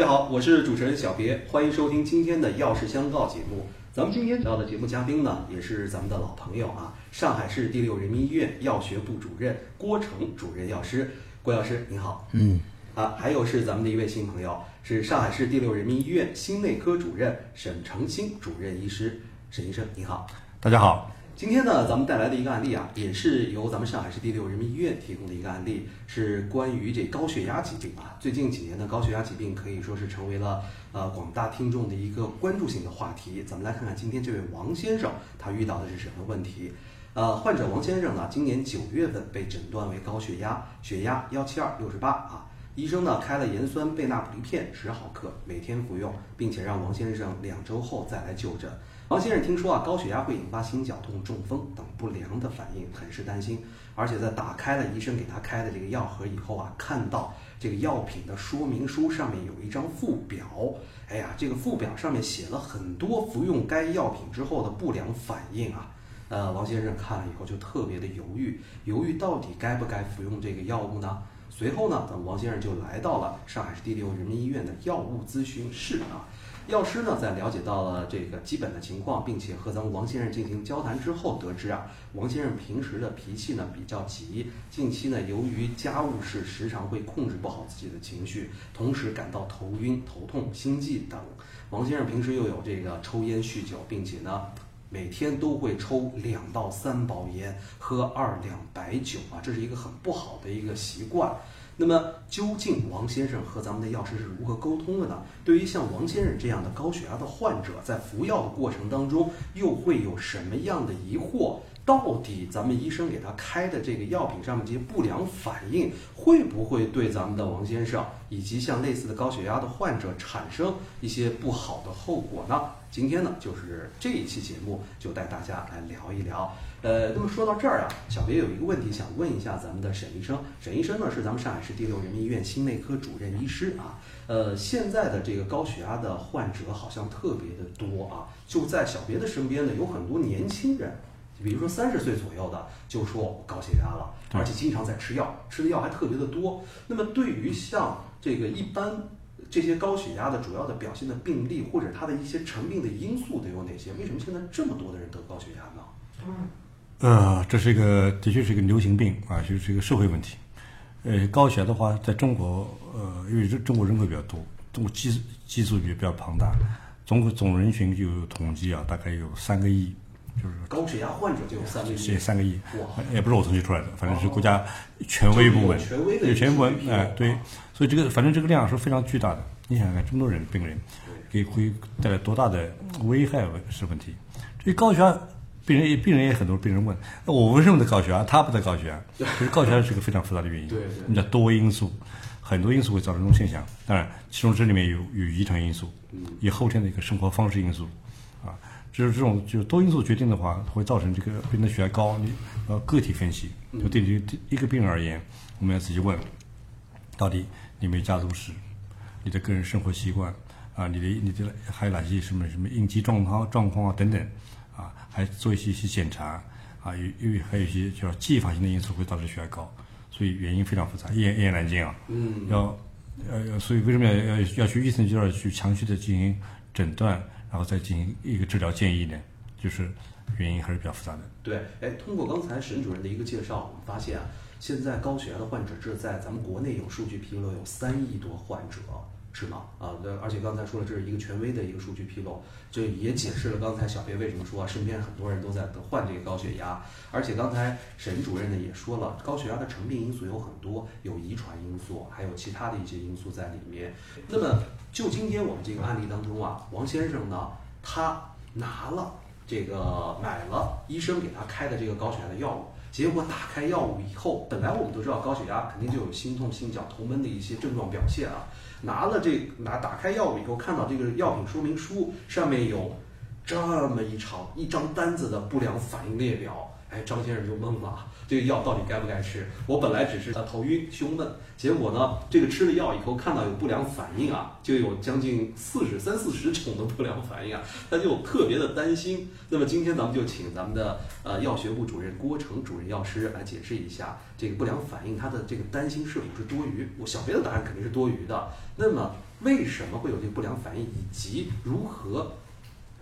大家好，我是主持人小别，欢迎收听今天的《药师相告》节目。咱们今天聊的节目嘉宾呢，也是咱们的老朋友啊，上海市第六人民医院药学部主任郭成主任药师，郭药师您好。嗯，啊，还有是咱们的一位新朋友，是上海市第六人民医院心内科主任沈成新主任医师，沈医生您好。大家好。今天呢，咱们带来的一个案例啊，也是由咱们上海市第六人民医院提供的一个案例，是关于这高血压疾病啊。最近几年呢，高血压疾病可以说是成为了呃广大听众的一个关注性的话题。咱们来看看今天这位王先生他遇到的是什么问题。呃，患者王先生呢，今年九月份被诊断为高血压，血压幺七二六十八啊。医生呢开了盐酸贝纳普利片十毫克，每天服用，并且让王先生两周后再来就诊。王先生听说啊，高血压会引发心绞痛、中风等不良的反应，很是担心。而且在打开了医生给他开的这个药盒以后啊，看到这个药品的说明书上面有一张附表，哎呀，这个附表上面写了很多服用该药品之后的不良反应啊。呃，王先生看了以后就特别的犹豫，犹豫到底该不该服用这个药物呢？随后呢，王先生就来到了上海市第六人民医院的药物咨询室啊。药师呢，在了解到了这个基本的情况，并且和咱们王先生进行交谈之后，得知啊，王先生平时的脾气呢比较急，近期呢由于家务事，时常会控制不好自己的情绪，同时感到头晕、头痛、心悸等。王先生平时又有这个抽烟、酗酒，并且呢每天都会抽两到三包烟，喝二两白酒啊，这是一个很不好的一个习惯。那么，究竟王先生和咱们的药师是如何沟通的呢？对于像王先生这样的高血压的患者，在服药的过程当中，又会有什么样的疑惑？到底咱们医生给他开的这个药品上面这些不良反应，会不会对咱们的王先生以及像类似的高血压的患者产生一些不好的后果呢？今天呢，就是这一期节目，就带大家来聊一聊。呃，那么说到这儿啊，小别有一个问题想问一下咱们的沈医生。沈医生呢是咱们上海市第六人民医院心内科主任医师啊。呃，现在的这个高血压的患者好像特别的多啊。就在小别的身边呢，有很多年轻人，比如说三十岁左右的，就说我高血压了，而且经常在吃药，吃的药还特别的多。那么对于像这个一般这些高血压的主要的表现的病例，或者它的一些成病的因素都有哪些？为什么现在这么多的人得高血压呢？嗯。呃，这是一个的确是一个流行病啊，就是一个社会问题。呃，高血压的话，在中国，呃，因为中中国人口比较多，中国基基数也比较庞大，中国总人群就有统计啊，大概有三个亿，就是高血压患者就有三个亿，三个亿，哇，也不是我统计出来的，反正是国家权威部门，权威的，有权威部门，哎，对，所以这个反正这个量是非常巨大的。你想想看，这么多人病人，给会带来多大的危害是问题。至于高血压。病人也病人也很多，病人问：那我为什么得高血压？他不得高血压？其实高血压是个非常复杂的原因，对你，叫多因素，很多因素会造成这种现象。当然，其中这里面有有遗传因素，有后天的一个生活方式因素，啊，就是这种就多因素决定的话，会造成这个病人的血压高。你呃个体分析，就对于一个病人而言，我们要仔细问，到底你有没有家族史，你的个人生活习惯啊，你的你的还有哪些什么什么应激状况状况啊等等。啊，还做一些一些检查，啊，有因为还有一些叫继发性的因素会导致血压高，所以原因非常复杂，一言一言难尽啊。嗯。要，呃，所以为什么要要要去医生就要去详细的进行诊断，然后再进行一个治疗建议呢？就是原因还是比较复杂的。对，哎，通过刚才沈主任的一个介绍，我们发现啊，现在高血压的患者，这在咱们国内有数据披露，有三亿多患者。是吗？啊，对，而且刚才说了，这是一个权威的一个数据披露，就也解释了刚才小别为什么说啊，身边很多人都在得患这个高血压。而且刚才沈主任呢也说了，高血压的成病因素有很多，有遗传因素，还有其他的一些因素在里面。那么就今天我们这个案例当中啊，王先生呢，他拿了这个买了医生给他开的这个高血压的药物。结果打开药物以后，本来我们都知道高血压肯定就有心痛、心绞、头闷的一些症状表现啊。拿了这拿打开药物以后，看到这个药品说明书上面有这么一长一张单子的不良反应列表。哎，张先生就懵了，这个药到底该不该吃？我本来只是头晕、胸闷，结果呢，这个吃了药以后看到有不良反应啊，就有将近四十三四十种的不良反应啊，他就特别的担心。那么今天咱们就请咱们的呃药学部主任郭成主任药师来解释一下这个不良反应，他的这个担心是否是多余？我小别的答案肯定是多余的。那么为什么会有这个不良反应，以及如何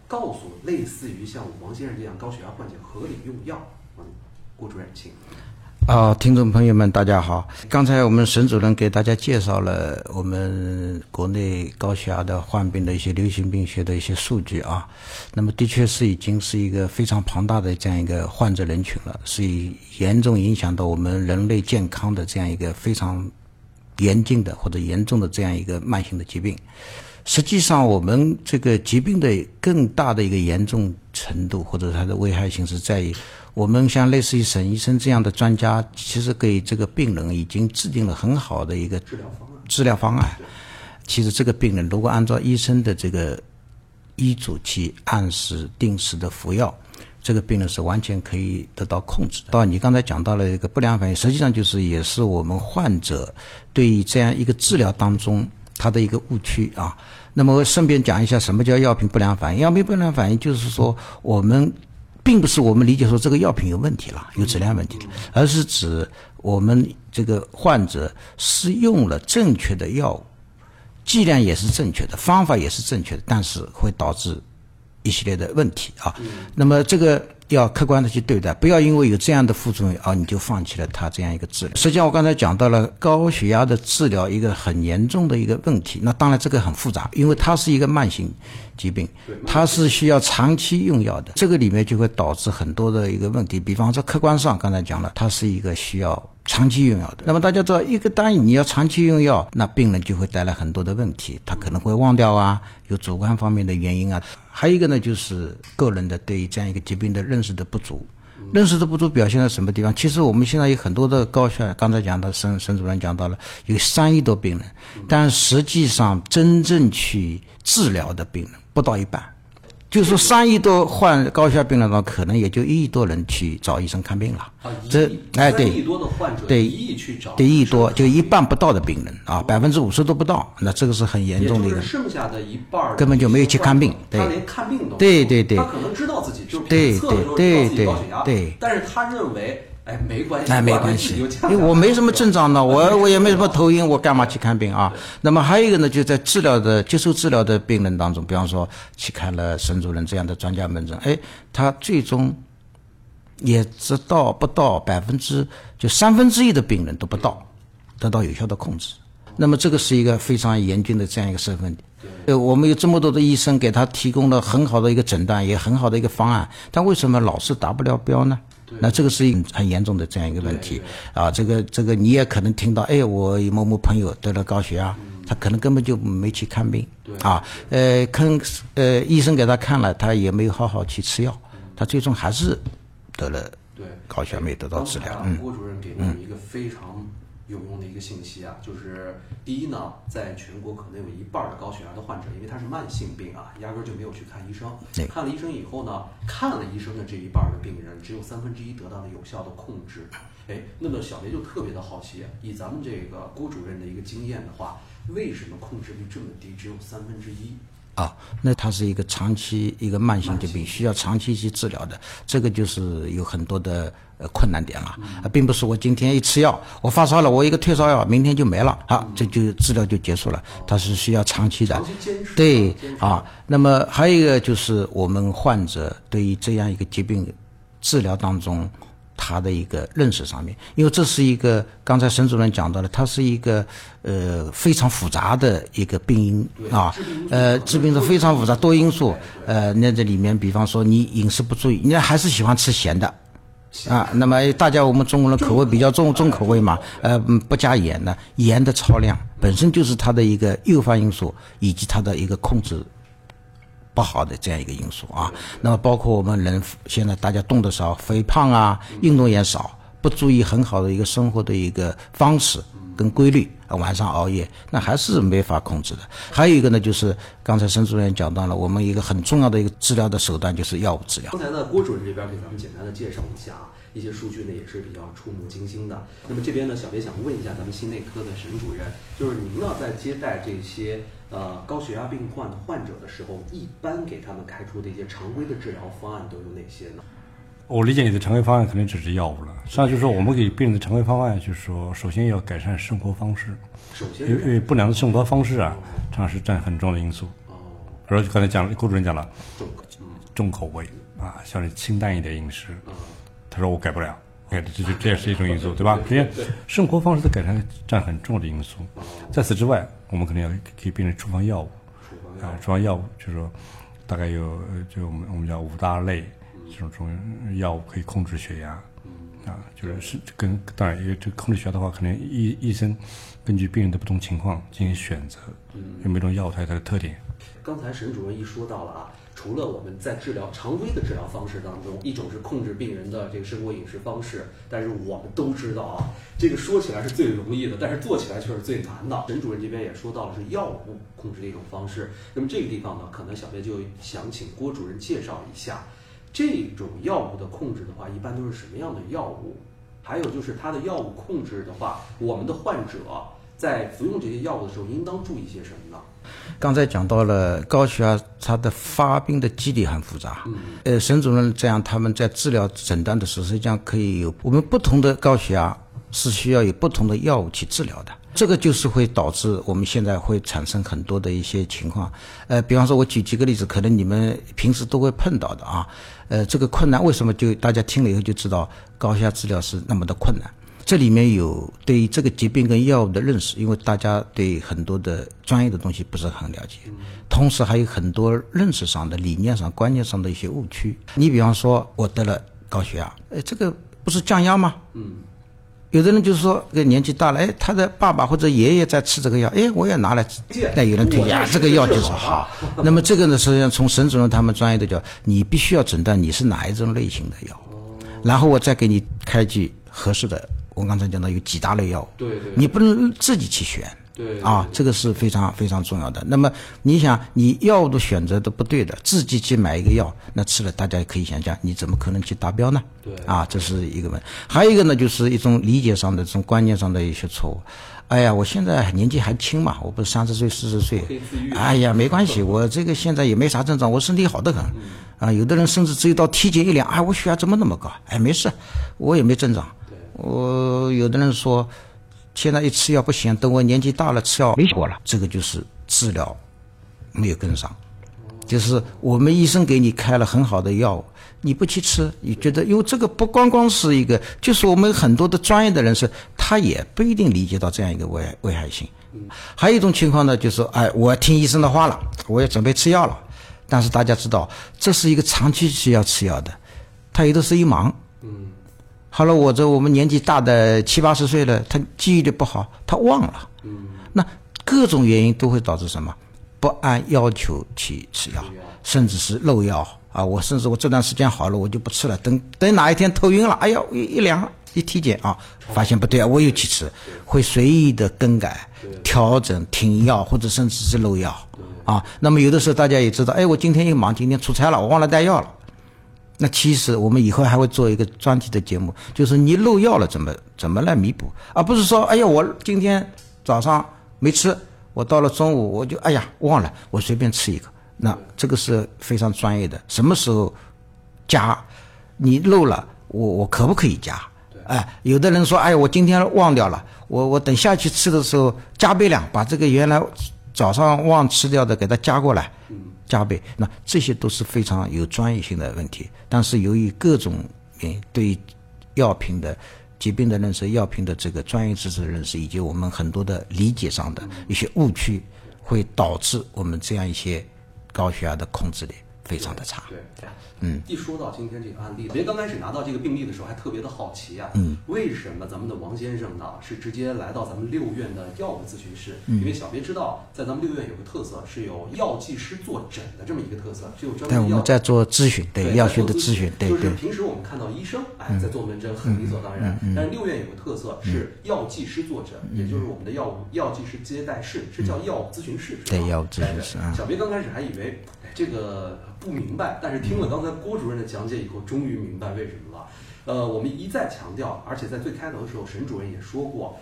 告诉类似于像王先生这样高血压患者合理用药？顾，主任，请。啊，听众朋友们，大家好！刚才我们沈主任给大家介绍了我们国内高血压的患病的一些流行病学的一些数据啊，那么的确是已经是一个非常庞大的这样一个患者人群了，是以严重影响到我们人类健康的这样一个非常严峻的或者严重的这样一个慢性的疾病。实际上，我们这个疾病的更大的一个严重程度，或者它的危害性是在于，我们像类似于沈医生这样的专家，其实给这个病人已经制定了很好的一个治疗方案。治疗方案。其实这个病人如果按照医生的这个医嘱去按时定时的服药，这个病人是完全可以得到控制。到你刚才讲到了一个不良反应，实际上就是也是我们患者对于这样一个治疗当中。它的一个误区啊，那么顺便讲一下什么叫药品不良反应。药品不良反应就是说，我们并不是我们理解说这个药品有问题了，有质量问题，而是指我们这个患者是用了正确的药物，剂量也是正确的，方法也是正确的，但是会导致一系列的问题啊。那么这个。要客观的去对待，不要因为有这样的副作用而，你就放弃了它这样一个治疗。实际上，我刚才讲到了高血压的治疗一个很严重的一个问题。那当然这个很复杂，因为它是一个慢性疾病，它是需要长期用药的。这个里面就会导致很多的一个问题。比方说，客观上刚才讲了，它是一个需要长期用药的。那么大家知道，一个单你要长期用药，那病人就会带来很多的问题，他可能会忘掉啊，有主观方面的原因啊。还有一个呢，就是个人的对于这样一个疾病的认认识的不足，认识的不足表现在什么地方？其实我们现在有很多的高校，刚才讲的沈沈主任讲到了有三亿多病人，但实际上真正去治疗的病人不到一半。就是说，三亿多患高血压病人中，可能也就一亿多人去找医生看病了。啊，这哎对，亿多的患者，对一亿去找，对一亿多，就一半不到的病人啊，百分之五十都不到，那这个是很严重的一个。剩下的一半根本就没有去看病，对，他连看病都对对对，他可能知道自己就是对测的时候对自己高血压，对，但是他认为。哎，没关系，哎，没关系，因为我没什么症状呢，我 我也没什么头晕，我干嘛去看病啊？那么还有一个呢，就在治疗的接受治疗的病人当中，比方说去看了沈主任这样的专家门诊，哎，他最终也只到不到百分之就三分之一的病人都不到得到有效的控制。那么这个是一个非常严峻的这样一个身份。呃，我们有这么多的医生给他提供了很好的一个诊断，也很好的一个方案，但为什么老是达不了标呢？那这个是一很严重的这样一个问题。啊！这个这个你也可能听到，哎，我某某朋友得了高血压，他可能根本就没去看病。啊，呃，看呃医生给他看了，他也没有好好去吃药，他最终还是得了高血压，没得到治疗。嗯，郭主任给了我们一个非常。有用的一个信息啊，就是第一呢，在全国可能有一半的高血压的患者，因为他是慢性病啊，压根儿就没有去看医生。看了医生以后呢，看了医生的这一半的病人，只有三分之一得到了有效的控制。哎，那么小雷就特别的好奇，以咱们这个郭主任的一个经验的话，为什么控制率这么低，只有三分之一？啊，那它是一个长期一个慢性疾病，需要长期去治疗的，这个就是有很多的呃困难点了，啊，并不是我今天一吃药，我发烧了，我一个退烧药，明天就没了，啊，这就治疗就结束了，它是需要长期的，对啊，那么还有一个就是我们患者对于这样一个疾病治疗当中。他的一个认识上面，因为这是一个刚才沈主任讲到了，它是一个呃非常复杂的一个病因啊，呃，治病是非常复杂多因素，呃，那这里面比方说你饮食不注意，你还是喜欢吃咸的，啊，那么大家我们中国人口味比较重重口味嘛，呃，不加盐的，盐的超量本身就是它的一个诱发因素，以及它的一个控制。不好的这样一个因素啊，那么包括我们人现在大家动的少，肥胖啊，运动也少，不注意很好的一个生活的一个方式跟规律，晚上熬夜，那还是没法控制的。还有一个呢，就是刚才申主任讲到了，我们一个很重要的一个治疗的手段就是药物治疗。刚才呢，郭主任这边给咱们简单的介绍一下，一些数据呢也是比较触目惊心的。那么这边呢，小编想问一下咱们心内科的沈主任，就是您呢在接待这些。呃，高血压病患的患者的时候，一般给他们开出的一些常规的治疗方案都有哪些呢？我理解你的常规方案肯定只是药物了，实际上就是说我们给病人的常规方案就是说，首先要改善生活方式，首先因为因为不良的生活方式啊，常常是占很重要的因素。哦，比如说刚才讲了，郭主任讲了重口味啊，像你清淡一点饮食，嗯他说我改不了，哎，这这这也是一种因素，对吧？这些生活方式的改善占很重要的因素。在此之外，我们可能要给病人处方药物，处方药啊，处方药物就是说大概有呃就我们我们叫五大类，这种这种药物可以控制血压，啊，就是是跟当然因为这个控制血压的话，可能医医生根据病人的不同情况进行选择，因为每种药物它有它的特点。刚才沈主任一说到了啊，除了我们在治疗常规的治疗方式当中，一种是控制病人的这个生活饮食方式，但是我们都知道啊，这个说起来是最容易的，但是做起来却是最难的。沈主任这边也说到了是药物控制的一种方式，那么这个地方呢，可能小编就想请郭主任介绍一下，这种药物的控制的话，一般都是什么样的药物？还有就是它的药物控制的话，我们的患者在服用这些药物的时候，应当注意些什么呢？刚才讲到了高血压，它的发病的机理很复杂。呃，沈主任这样，他们在治疗诊断的时候，实际上可以有我们不同的高血压是需要有不同的药物去治疗的。这个就是会导致我们现在会产生很多的一些情况。呃，比方说，我举几个例子，可能你们平时都会碰到的啊。呃，这个困难为什么就大家听了以后就知道高血压治疗是那么的困难？这里面有对于这个疾病跟药物的认识，因为大家对很多的专业的东西不是很了解，同时还有很多认识上的、理念上、观念上的一些误区。你比方说，我得了高血压，哎，这个不是降压吗？嗯，有的人就是说，这个年纪大了，哎，他的爸爸或者爷爷在吃这个药，哎，我也拿来吃。那有人推荐啊，这个药就是好。那么这个呢，实际上从沈主任他们专业的讲，你必须要诊断你是哪一种类型的药，然后我再给你开具合适的。我刚才讲到有几大类药物，对对，你不能自己去选。对啊，这个是非常非常重要的。那么你想，你药物的选择都不对的，自己去买一个药，那吃了大家可以想象，你怎么可能去达标呢？对啊，这是一个问。还有一个呢，就是一种理解上的、这种观念上的一些错误。哎呀，我现在年纪还轻嘛，我不是三十岁、四十岁哎呀，没关系，我这个现在也没啥症状，我身体好得很。啊，有的人甚至只有到体检一量，哎，我血压怎么那么高？哎，没事，我也没症状。我有的人说，现在一吃药不行，等我年纪大了吃药没效果了，这个就是治疗没有跟上。就是我们医生给你开了很好的药物，你不去吃，你觉得，因为这个不光光是一个，就是我们很多的专业的人士，他也不一定理解到这样一个危危害性。还有一种情况呢，就是，哎，我听医生的话了，我要准备吃药了，但是大家知道，这是一个长期需要吃药的，他有的是一忙。好了，我这我们年纪大的七八十岁了，他记忆力不好，他忘了。嗯，那各种原因都会导致什么？不按要求去吃药，甚至是漏药啊！我甚至我这段时间好了，我就不吃了。等等哪一天头晕了，哎呀，一一量一体检啊，发现不对啊，我又去吃，会随意的更改、调整、停药或者甚至是漏药啊。那么有的时候大家也知道，哎，我今天又忙，今天出差了，我忘了带药了。那其实我们以后还会做一个专题的节目，就是你漏药了怎么怎么来弥补，而不是说，哎呀，我今天早上没吃。我到了中午，我就哎呀忘了，我随便吃一个。那这个是非常专业的，什么时候加？你漏了，我我可不可以加？哎，有的人说，哎，我今天忘掉了，我我等下去吃的时候加倍量，把这个原来早上忘吃掉的给它加过来，加倍。那这些都是非常有专业性的问题，但是由于各种原因，对药品的。疾病的认识、药品的这个专业知识的认识，以及我们很多的理解上的一些误区，会导致我们这样一些高血压的控制力非常的差。对，嗯，一说到今天这个案例，别刚开始拿到这个病例的时候还特别的好奇啊，嗯，为什么咱们的王先生呢是直接来到咱们六院的药物咨询室？因为小别知道，在咱们六院有个特色，是有药剂师坐诊的这么一个特色，是有专门但，我们在做咨询，对药学的咨询，对就是平时我们看到医生哎在做门诊很理所当然，但是六院有个特色是药剂师坐诊，也就是我们的药物药剂师接待室，是叫药物咨询室？对，药物咨询室啊。小别刚开始还以为这个不明白，但是听了刚才郭主任的讲解以后，终于明白为什么了。呃，我们一再强调，而且在最开头的时候，沈主任也说过，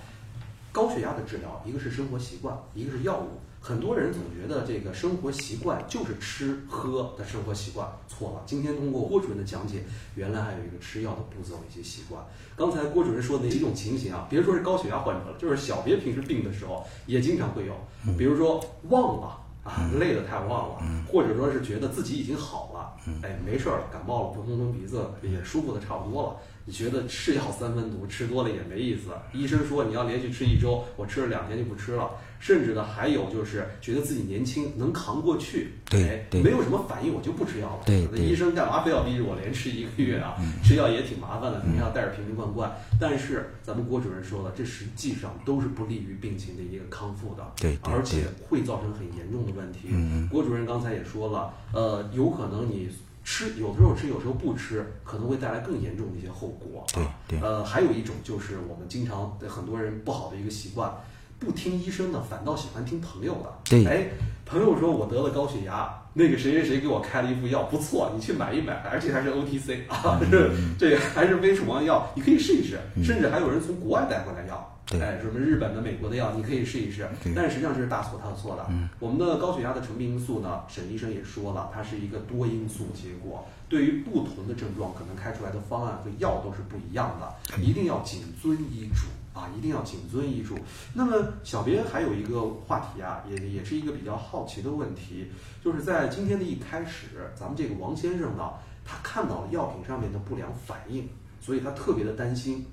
高血压的治疗，一个是生活习惯，一个是药物。很多人总觉得这个生活习惯就是吃喝的生活习惯，错了。今天通过郭主任的讲解，原来还有一个吃药的步骤、一些习惯。刚才郭主任说的几种情形啊，别说是高血压患者了，就是小别平时病的时候也经常会有，比如说忘了啊，累得太旺了，或者说是觉得自己已经好了，哎，没事儿了，感冒了，不通通鼻子也舒服的差不多了。你觉得吃药三分毒，吃多了也没意思。医生说你要连续吃一周，我吃了两天就不吃了。甚至呢，还有就是觉得自己年轻，能扛过去，对对，没有什么反应，我就不吃药了。对对，医生干嘛非要逼着我连吃一个月啊？吃药也挺麻烦的，肯定要带着瓶瓶罐罐。但是咱们郭主任说了，这实际上都是不利于病情的一个康复的，对，而且会造成很严重的问题。郭主任刚才也说了，呃，有可能你。吃有的时候吃，有时候不吃，可能会带来更严重的一些后果。对对。呃，还有一种就是我们经常很多人不好的一个习惯，不听医生的，反倒喜欢听朋友的。对。哎，朋友说我得了高血压，那个谁谁谁给我开了一副药，不错，你去买一买，而且还是 OTC 啊，这这个还是非处方药，你可以试一试。甚至还有人从国外带回来药。哎，什么日本的、美国的药，你可以试一试。但是实际上这是大错特错的。我们的高血压的成病因素呢，沈医生也说了，它是一个多因素结果。对于不同的症状，可能开出来的方案和药都是不一样的。一定要谨遵医嘱啊！一定要谨遵医嘱。那么小编还有一个话题啊，也也是一个比较好奇的问题，就是在今天的一开始，咱们这个王先生呢，他看到了药品上面的不良反应，所以他特别的担心。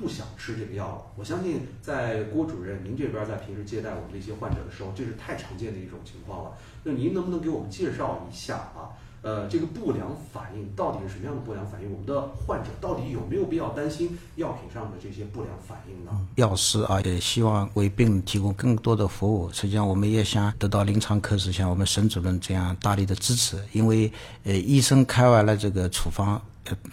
不想吃这个药了。我相信，在郭主任您这边在平时接待我们这些患者的时候，这是太常见的一种情况了。那您能不能给我们介绍一下啊？呃，这个不良反应到底是什么样的不良反应？我们的患者到底有没有必要担心药品上的这些不良反应呢？药师啊，也希望为病人提供更多的服务。实际上，我们也想得到临床科室像我们沈主任这样大力的支持，因为呃，医生开完了这个处方。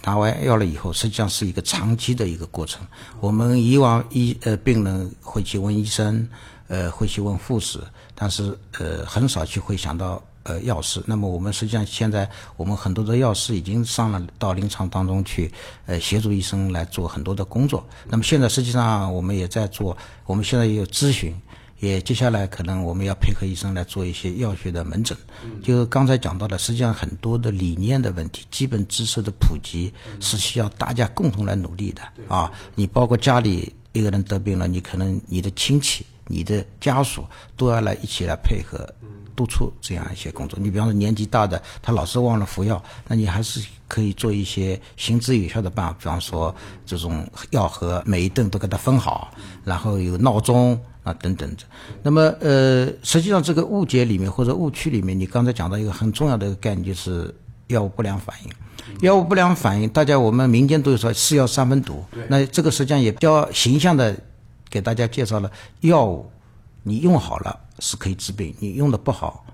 拿完药了以后，实际上是一个长期的一个过程。我们以往医呃病人会去问医生，呃会去问护士，但是呃很少去会想到呃药师。那么我们实际上现在我们很多的药师已经上了到临床当中去，呃协助医生来做很多的工作。那么现在实际上我们也在做，我们现在也有咨询。也接下来可能我们要配合医生来做一些药学的门诊，就刚才讲到的，实际上很多的理念的问题、基本知识的普及是需要大家共同来努力的啊！你包括家里一个人得病了，你可能你的亲戚、你的家属都要来一起来配合督促这样一些工作。你比方说年纪大的，他老是忘了服药，那你还是可以做一些行之有效的办法，比方说这种药盒每一顿都给他分好，然后有闹钟。啊，等等着。那么，呃，实际上这个误解里面或者误区里面，你刚才讲到一个很重要的一个概念，就是药物不良反应。药物不良反应，大家我们民间都有说是药三分毒。那这个实际上也比较形象的给大家介绍了药物，你用好了是可以治病，你用的不好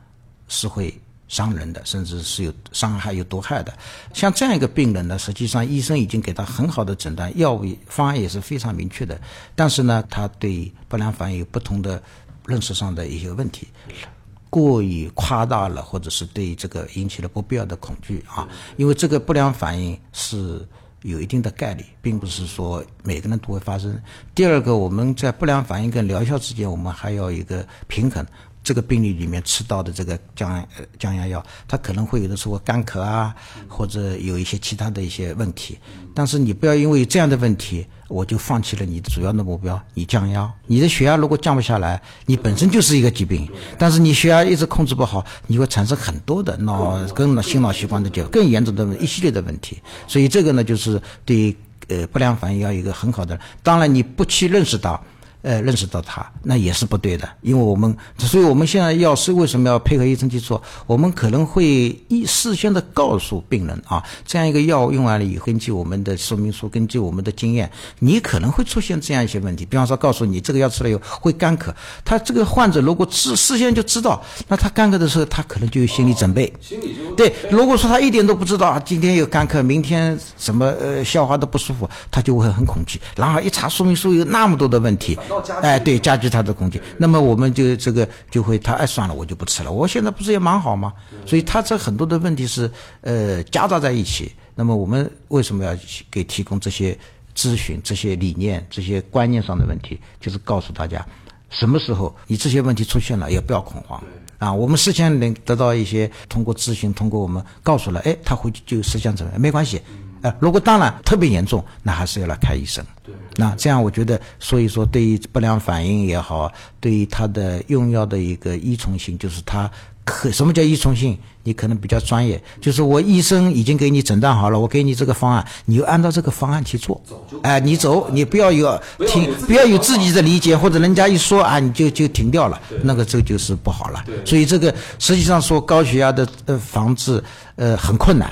是会。伤人的，甚至是有伤害、有毒害的。像这样一个病人呢，实际上医生已经给他很好的诊断，药物方案也是非常明确的。但是呢，他对不良反应有不同的认识上的一些问题，过于夸大了，或者是对这个引起了不必要的恐惧啊。因为这个不良反应是有一定的概率，并不是说每个人都会发生。第二个，我们在不良反应跟疗效之间，我们还要一个平衡。这个病例里面吃到的这个降降压药，它可能会有的时候干咳啊，或者有一些其他的一些问题。但是你不要因为这样的问题，我就放弃了你的主要的目标，你降压。你的血压如果降不下来，你本身就是一个疾病。但是你血压一直控制不好，你会产生很多的脑跟心脑血管的就更严重的一系列的问题。所以这个呢，就是对呃不良反应要有一个很好的。当然你不去认识到。呃，认识到它那也是不对的，因为我们，所以我们现在药师为什么要配合医生去做？我们可能会一事先的告诉病人啊，这样一个药用完了以后，根据我们的说明书，根据我们的经验，你可能会出现这样一些问题。比方说，告诉你这个药吃了以后会干咳，他这个患者如果事事先就知道，那他干咳的时候，他可能就有心理准备。心理就对。如果说他一点都不知道，今天有干咳，明天什么呃消化的不舒服，他就会很恐惧。然后一查说明书有那么多的问题。哎，对，加剧他的攻击。那么我们就这个就会，他哎算了，我就不吃了。我现在不是也蛮好吗？所以他这很多的问题是呃夹杂在一起。那么我们为什么要给提供这些咨询、这些理念、这些观念上的问题？就是告诉大家，什么时候你这些问题出现了，也不要恐慌。啊，我们事先能得到一些通过咨询，通过我们告诉了，哎，他回去就实际上怎么样，没关系。呃，如果当然特别严重，那还是要来看医生。对。那这样我觉得，所以说对于不良反应也好，对于他的用药的一个依从性，就是他可什么叫依从性？你可能比较专业，就是我医生已经给你诊断好了，我给你这个方案，你就按照这个方案去做。哎，你走，你不要有停，不要有自己的理解，或者人家一说啊，你就就停掉了，那个这就是不好了。所以这个实际上说高血压的呃防治呃很困难。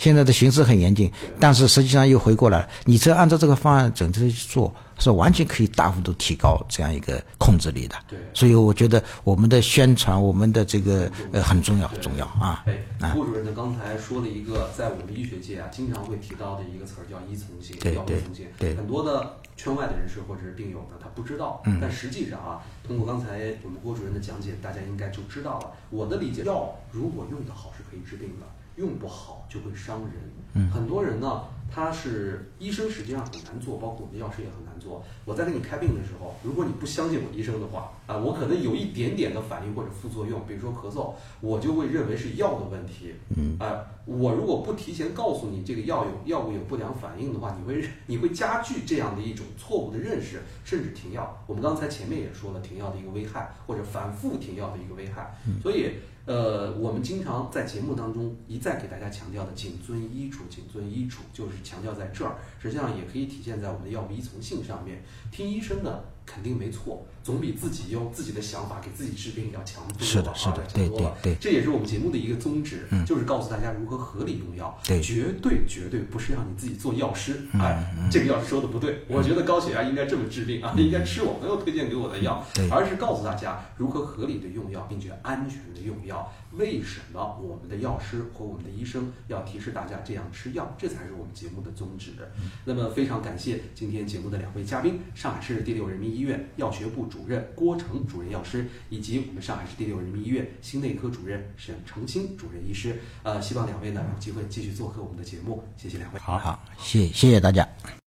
现在的形势很严峻，但是实际上又回过来，你这按照这个方案整体去做，是完全可以大幅度提高这样一个控制力的。对，所以我觉得我们的宣传，我们的这个呃很重要，重要啊。哎，顾主任呢刚才说了一个在我们医学界啊经常会提到的一个词儿，叫依从性，对依从性。对，很多的圈外的人士或者是病友呢，他不知道，嗯但实际上啊，通过刚才我们郭主任的讲解，大家应该就知道了。我的理解，药如果用得好是可以治病的。用不好就会伤人，很多人呢，他是医生，实际上很难做，包括我们药师也很难做。我在给你开病的时候，如果你不相信我医生的话，啊，我可能有一点点的反应或者副作用，比如说咳嗽，我就会认为是药的问题。嗯，啊，我如果不提前告诉你这个药有药物有不良反应的话，你会 你会加剧这样的一种错误的认识，甚至停药。我们刚才前面也说了，停药的一个危害，或者反复停药的一个危害。所以。呃，我们经常在节目当中一再给大家强调的“谨遵医嘱”，谨遵医嘱就是强调在这儿，实际上也可以体现在我们的药物依从性上面。听医生的肯定没错，总比自己用自己的想法给自己治病要强多了。是的，是的，对对对，这也是我们节目的一个宗旨，就是告诉大家如何合理用药。对，绝对绝对不是让你自己做药师。哎，这个药师说的不对，我觉得高血压应该这么治病啊，应该吃我朋友推荐给我的药，而是告诉大家如何合理的用药，并且安全的用药。为什么我们的药师和我们的医生要提示大家这样吃药？这才是我们节目的宗旨。那么非常感谢今天节目的两位嘉宾：上海市第六人民医院药学部主任郭成主任药师，以及我们上海市第六人民医院心内科主任沈成清主任医师。呃，希望两位呢有机会继续做客我们的节目。谢谢两位。好好，谢谢谢大家。